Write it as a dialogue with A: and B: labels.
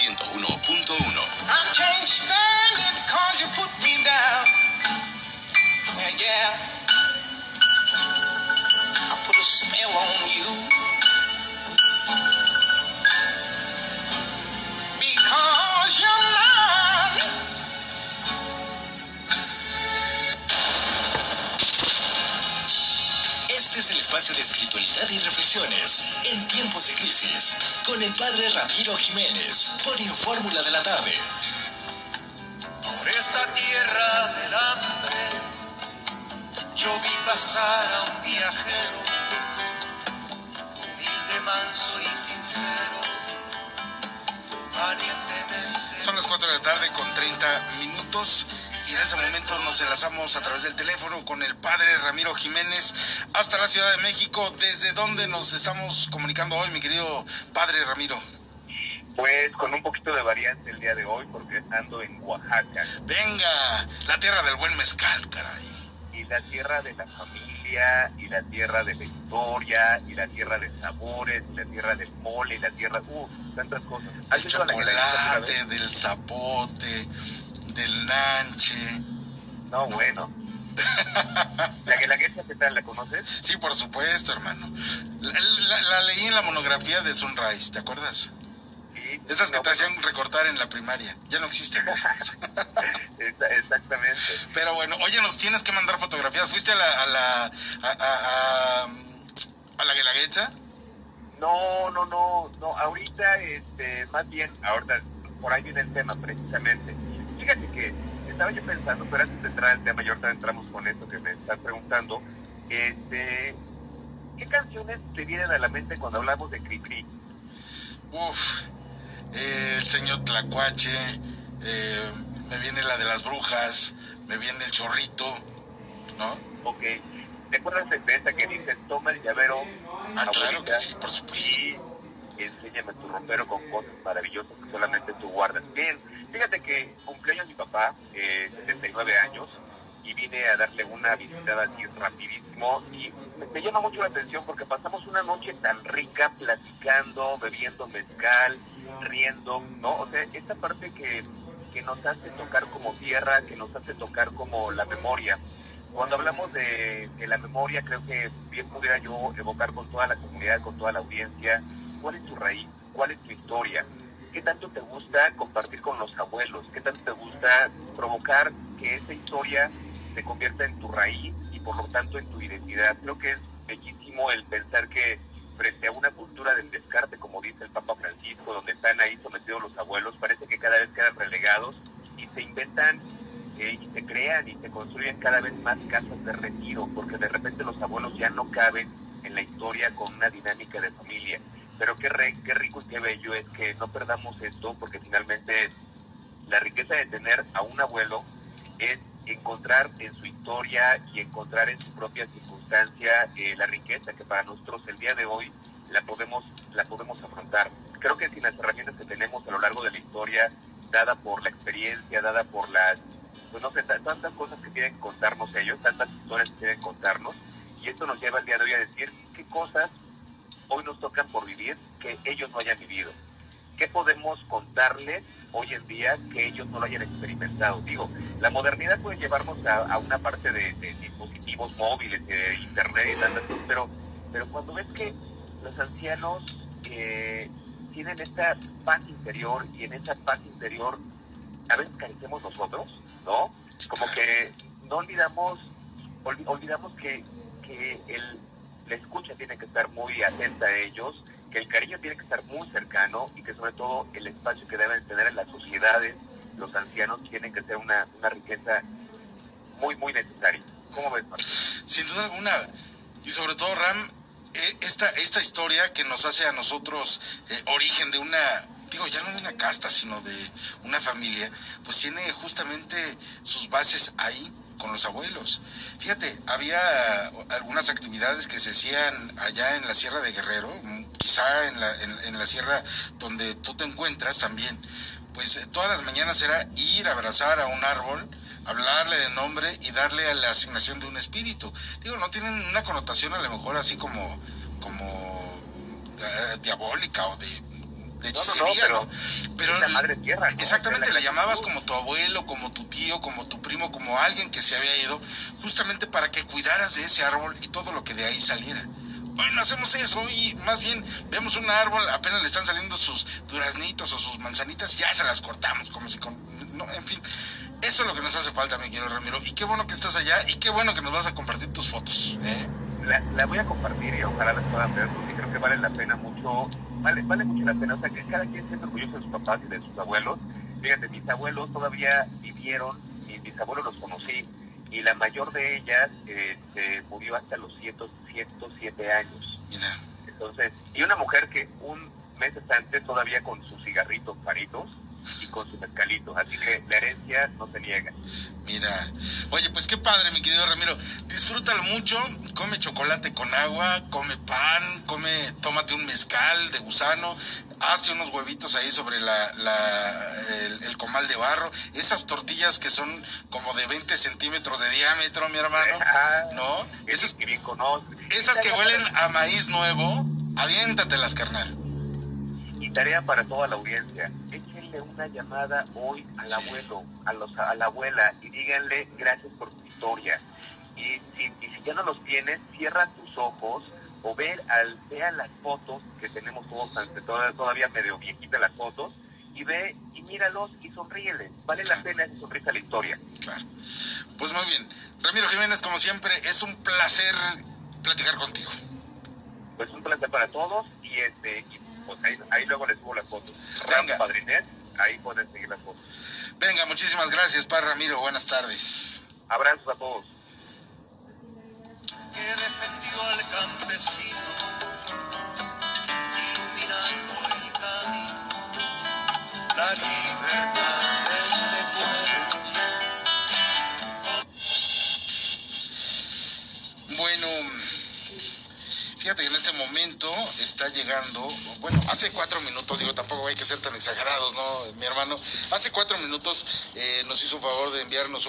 A: 101.1.
B: I can't stand it cause you put me down. Yeah, yeah. I put a spell on you.
C: Espacio de espiritualidad y reflexiones en tiempos de crisis con el padre Ramiro Jiménez por Infórmula de la tarde.
B: Por esta tierra del hambre, yo vi pasar a un viajero, humilde, manso y sincero, valientemente.
D: Son las 4 de la tarde con 30 minutos en este momento nos enlazamos a través del teléfono con el padre Ramiro Jiménez hasta la Ciudad de México. ¿Desde dónde nos estamos comunicando hoy, mi querido padre Ramiro?
E: Pues con un poquito de variante el día de hoy, porque ando en Oaxaca
D: Venga, la tierra del buen mezcal, caray.
E: y la tierra de la familia, y la tierra de la historia, y la tierra de sabores, y la tierra del mole, y la tierra, uff, tantas cosas.
D: Del
E: ¿Has ido a la Guelaguetza alguna
D: chocolate, del zapote, del nanche.
E: No, bueno. ¿La Guelaguetza qué tal? ¿La conoces?
D: Sí, por supuesto, hermano. La, la- la leí en la monografía de Sunrise, ¿te acuerdas?
E: Sí.
D: Esas que
E: No,
D: te
E: bueno,
D: hacían recortar en la primaria. Ya no existen. esas.
E: Exactamente.
D: Pero bueno, oye, nos tienes que mandar fotografías. ¿Fuiste a la a la a, a, a, a la Guelaguetza?
E: No, no, no, no, ahorita, este, más bien, ahorita, por ahí viene el tema precisamente. Fíjate que estaba yo pensando, pero antes de entrar al tema, y ahorita entramos con esto que me estás preguntando, este, ¿qué canciones te vienen a la mente cuando hablamos de Cricri?
D: Uf, eh, el señor Tlacuache, eh, me viene la de las brujas, me viene el chorrito, ¿no?
E: Ok, ¿te acuerdas de esa que dice, toma el llavero,
D: Ah, claro
E: abuelita,
D: que sí, por supuesto.
E: y enséñame tu rompero con cosas maravillosas que solamente tú guardas. Bien, fíjate que cumpleaños mi papá, eh, 79 años, y vine a darle una visitada así rapidísimo y me, me llama mucho la atención porque pasamos una noche tan rica platicando, bebiendo mezcal, riendo, ¿no? O sea, esta parte que, que nos hace tocar como tierra, que nos hace tocar como la memoria. Cuando hablamos de, de la memoria, creo que bien pudiera yo evocar con toda la comunidad, con toda la audiencia, cuál es tu raíz, cuál es tu historia, qué tanto te gusta compartir con los abuelos, qué tanto te gusta provocar que esa historia se convierta en tu raíz y por lo tanto en tu identidad. Creo que es bellísimo el pensar que frente a una cultura del descarte, como dice el Papa Francisco, donde están ahí sometidos los abuelos, parece que cada vez quedan relegados y se inventan eh, y se crean y se construyen cada vez más casas de retiro, porque de repente los abuelos ya no caben en la historia con una dinámica de familia. Pero qué, re- qué rico y qué bello es que no perdamos esto, porque finalmente la riqueza de tener a un abuelo es encontrar en su historia y encontrar en su propia circunstancia eh, la riqueza que para nosotros el día de hoy la podemos la podemos afrontar. Creo que sin las herramientas que tenemos a lo largo de la historia, dada por la experiencia, dada por las, pues no sé, ta- tantas cosas que que contarnos ellos, tantas historias que que contarnos, y esto nos lleva el día de hoy a decir qué cosas hoy nos tocan por vivir que ellos no hayan vivido. ¿Qué podemos contarles hoy en día que ellos no lo hayan experimentado? Digo, la modernidad puede llevarnos a, una parte de, dispositivos móviles, de internet y tantas cosas, pero, pero cuando ves que los ancianos eh, tienen esta paz interior y en esa paz interior a veces carecemos nosotros, ¿no? Como que no olvidamos, olvi- olvidamos que, que el, la escucha tiene que estar muy atenta a ellos, que el cariño tiene que estar muy cercano y que sobre todo el espacio que deben tener en las sociedades, los ancianos tienen que ser una, una riqueza muy, muy necesaria. ¿Cómo ves, Martín?
D: Sin duda alguna. Y sobre todo, Ram, eh, esta, esta historia que nos hace a nosotros eh, origen de una, digo, ya no de una casta, sino de una familia, pues tiene justamente sus bases ahí con los abuelos. Fíjate, había algunas actividades que se hacían allá en la Sierra de Guerrero, mm, quizá en la, en, la sierra donde tú te encuentras también. Pues eh, todas las mañanas era ir a abrazar a un árbol, hablarle de nombre y darle a la asignación de un espíritu. Digo, no tienen una connotación a lo mejor así como, como eh, diabólica o de de
E: No, no, no,
D: hechicería,
E: pero
D: ¿no? Pero
E: es la madre tierra, ¿no?
D: exactamente,
E: la
D: le llamabas como tu abuelo, como tu tío, como tu primo, como alguien que se había ido, justamente para que cuidaras de ese árbol y todo lo que de ahí saliera. Hoy no hacemos eso y más bien vemos un árbol, apenas le están saliendo sus duraznitos o sus manzanitas, ya se las cortamos, como si con... No, en fin, eso es lo que nos hace falta, mi querido Ramiro. Y qué bueno que estás allá y qué bueno que nos vas a compartir tus fotos. ¿eh?
E: La, la voy a compartir y ojalá las puedan ver porque creo que vale la pena mucho, vale, vale mucho la pena, o sea que cada quien se orgulloso de sus papás y de sus abuelos. Fíjate, mis abuelos todavía vivieron, y mis abuelos los conocí, y la mayor de ellas eh, se murió hasta los 100, 107 años. Entonces, y una mujer que un mes antes todavía con sus cigarritos paritos y con su mezcalito, así que la herencia no se niega.
D: mira. Oye, pues qué padre, mi querido Ramiro. Disfrútalo mucho, come chocolate con agua, come pan, come, tómate un mezcal de gusano, hazte unos huevitos ahí sobre la, la- el, el comal de barro, esas tortillas que son como de 20 centímetros de diámetro, mi hermano,
E: Ah,
D: ¿no?
E: que
D: Esas,
E: sí, bien conoce.
D: esas que huelen a maíz nuevo, aviéntatelas, carnal.
E: Y tarea para toda la audiencia. Una llamada hoy al abuelo, a, los, a la abuela y díganle gracias por tu historia. Y si, y si ya no los tienes, cierra tus ojos o ver al, vea las fotos que tenemos todos, todavía medio viejitas las fotos, y ve y míralos y sonríeles. Vale la pena esa sonrisa a la historia.
D: Claro. Pues muy bien. Ramiro Jiménez, como siempre, es un placer platicar contigo.
E: Pues un placer para todos y este y pues ahí, ahí luego les subo las fotos.
D: Venga.
E: Padrinet, ahí pueden seguir las fotos.
D: Venga, muchísimas gracias, Padre Ramiro. Buenas tardes.
E: Abrazos a todos.
B: que defendió al campesino, iluminando el camino, la libertad de este pueblo.
D: Bueno, fíjate que en este momento está llegando, bueno, hace cuatro minutos, digo, tampoco hay que ser tan exagerados, ¿no, mi hermano? Hace cuatro minutos eh, nos hizo un favor de enviarnos